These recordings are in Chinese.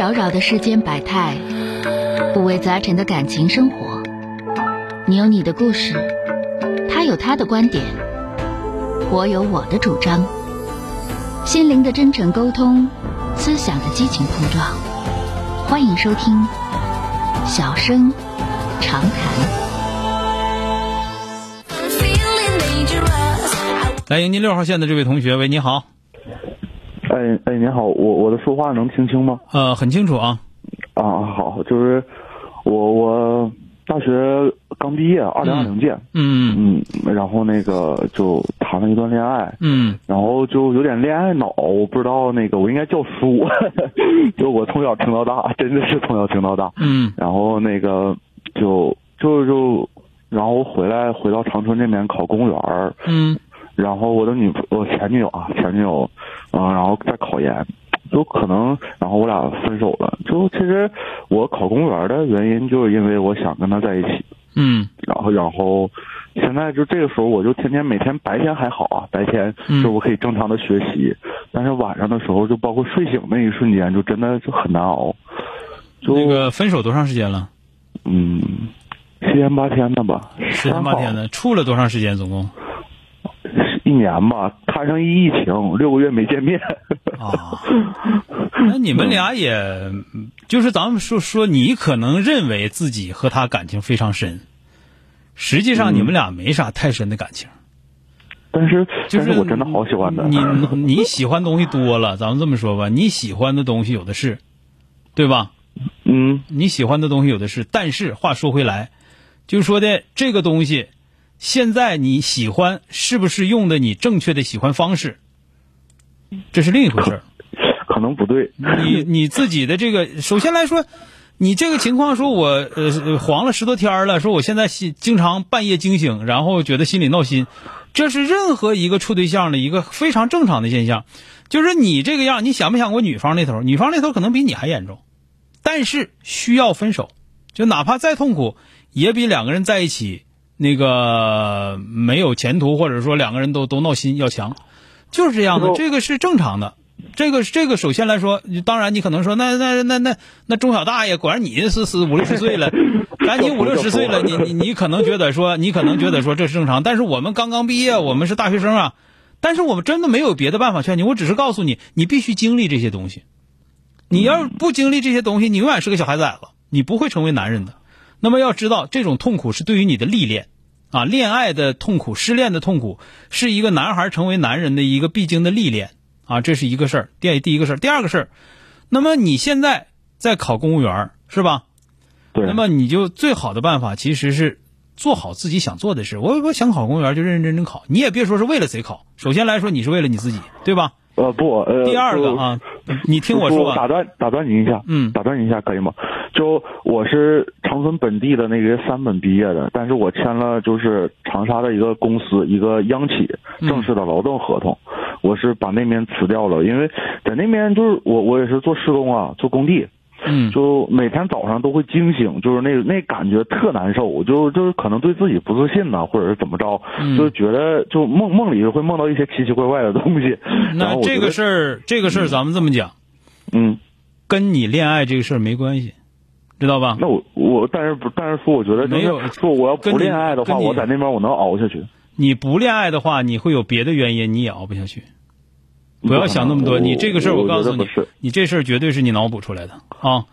扰扰的世间百态，五味杂陈的感情生活。你有你的故事，他有他的观点，我有我的主张。心灵的真诚沟通，思想的激情碰撞。欢迎收听《小声长谈》。来迎接六号线的这位同学，喂，你好。哎哎，您好，我我的说话能听清吗？呃，很清楚啊。啊，好，就是我我大学刚毕业，二零二零届，嗯嗯，然后那个就谈了一段恋爱，嗯然后就有点恋爱脑，我不知道那个我应该叫叔，就我从小听到大，真的是从小听到大，嗯然后那个就就就，然后回来回到长春这边考公务员儿，嗯然后我的女我前女友啊，前女友，嗯、然后在考研，就可能，然后我俩分手了。就其实我考公务员的原因，就是因为我想跟她在一起。嗯然后，然后现在就这个时候，我就天天每天白天还好啊，白天嗯就我可以正常的学习，但是晚上的时候，就包括睡醒那一瞬间，就真的就很难熬。就那个分手多长时间了？嗯，七天八天的吧，十天八天的，处了多长时间？总共？一年吧，摊上一疫情，六个月没见面。啊，那你们俩也，就是咱们说说，你可能认为自己和他感情非常深，实际上你们俩没啥太深的感情。但是，就是但是我真的好喜欢他。你你喜欢东西多了，咱们这么说吧，你喜欢的东西有的是，对吧？嗯你喜欢的东西有的是，但是话说回来，就是说的这个东西，现在你喜欢是不是用的你正确的喜欢方式，这是另一回事儿。可能不对。你你自己的这个，首先来说，你这个情况，说我呃黄了十多天了，说我现在心经常半夜惊醒，然后觉得心里闹心，这是任何一个处对象的一个非常正常的现象。就是你这个样，你想没想过女方那头？女方那头可能比你还严重，但是需要分手，就哪怕再痛苦，也比两个人在一起那个没有前途，或者说两个人都都闹心要强，就是这样的，这个是正常的。这个这个首先来说，当然你可能说，那那那那那钟小大爷，果然你是是五六十岁了，赶你五六十岁了，你你你可能觉得说，你可能觉得说这是正常，但是我们刚刚毕业，我们是大学生啊，但是我们真的没有别的办法劝你，我只是告诉你，你必须经历这些东西。你要是不经历这些东西，你永远是个小孩崽子，你不会成为男人的。那么要知道，这种痛苦是对于你的历练啊，恋爱的痛苦、失恋的痛苦，是一个男孩成为男人的一个必经的历练啊，这是一个事儿。第第一个事儿，第二个事儿，那么你现在在考公务员儿是吧？对。那么你就最好的办法其实是做好自己想做的事。我我想考公务员，就认认真真考。你也别说是为了谁考，首先来说你是为了你自己，对吧？呃不呃。第二个啊，你听我说。打断打断你一下，嗯打断您一下可以吗？就我是长春本地的那个三本毕业的，但是我签了就是长沙的一个公司，一个央企正式的劳动合同，我是把那边辞掉了，因为在那边就是我我也是做施工啊，做工地。嗯，就每天早上都会惊醒，就是那那感觉特难受，就就是可能对自己不自信呐，或者是怎么着，嗯就觉得就梦梦里会梦到一些奇奇怪怪的东西。那这个事儿，这个事儿咱们这么讲，嗯，跟你恋爱这个事儿没关系，知道吧？那我我但是不但是说我觉得就是没有说我要不恋爱的话，你我在那边我能熬下去。你不恋爱的话，你会有别的原因，你也熬不下去。不要想那么多，你这个事儿我告诉你你这事儿绝对是你脑补出来的啊！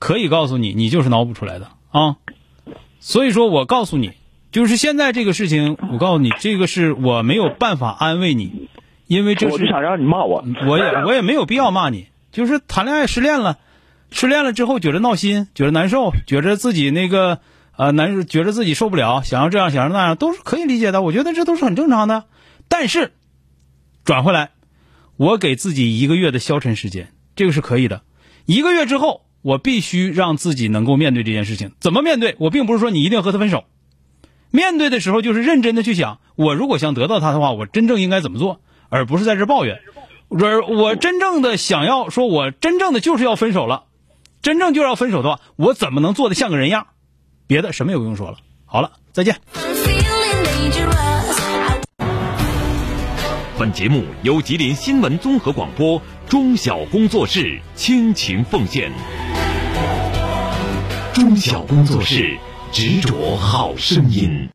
可以告诉你，你就是脑补出来的啊！所以说我告诉你，就是现在这个事情，我告诉你，这个是我没有办法安慰你，因为这我就是想让你骂我。我也我也没有必要骂你，就是谈恋爱失恋了，失恋了之后觉得闹心，觉得难受，觉得自己那个呃难，觉得自己受不了，想要这样想要那样，都是可以理解的，我觉得这都是很正常的。但是转回来，我给自己一个月的消沉时间，这个是可以的。一个月之后，我必须让自己能够面对这件事情。怎么面对？我并不是说你一定要和他分手，面对的时候就是认真的去想，我如果想得到他的话，我真正应该怎么做，而不是在这抱怨。而我真正的想要说，我真正的就是要分手了，真正就要分手的话，我怎么能做的像个人样？别的什么也不用说了。好了，再见。本节目由吉林新闻综合广播中小工作室倾情奉献。中小工作室执着好声音。